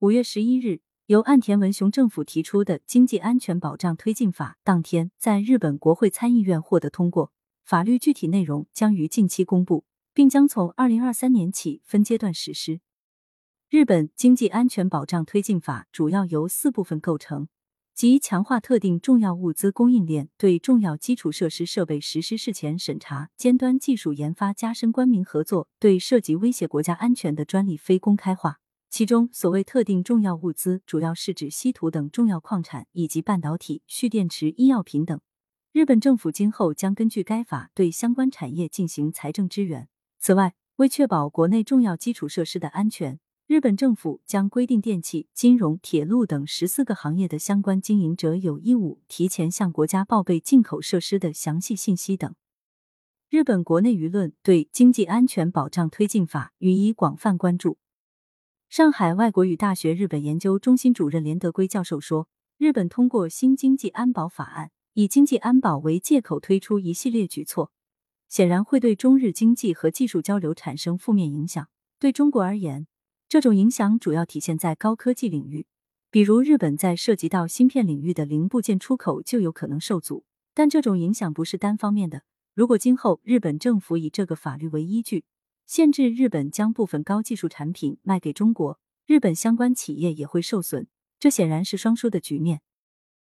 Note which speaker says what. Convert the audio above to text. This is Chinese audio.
Speaker 1: 五月十一日，由岸田文雄政府提出的经济安全保障推进法当天在日本国会参议院获得通过，法律具体内容将于近期公布，并将从二零二三年起分阶段实施。日本经济安全保障推进法主要由四部分构成。即强化特定重要物资供应链对重要基础设施设备实施事前审查、尖端技术研发加深官民合作，对涉及威胁国家安全的专利非公开化。其中，所谓特定重要物资，主要是指稀土等重要矿产以及半导体、蓄电池、医药品等。日本政府今后将根据该法对相关产业进行财政支援。此外，为确保国内重要基础设施的安全。日本政府将规定电气、金融、铁路等十四个行业的相关经营者有义务提前向国家报备进口设施的详细信息等。日本国内舆论对经济安全保障推进法予以广泛关注。上海外国语大学日本研究中心主任连德圭教授说：“日本通过新经济安保法案，以经济安保为借口推出一系列举措，显然会对中日经济和技术交流产生负面影响。对中国而言，这种影响主要体现在高科技领域，比如日本在涉及到芯片领域的零部件出口就有可能受阻。但这种影响不是单方面的。如果今后日本政府以这个法律为依据，限制日本将部分高技术产品卖给中国，日本相关企业也会受损。这显然是双输的局面。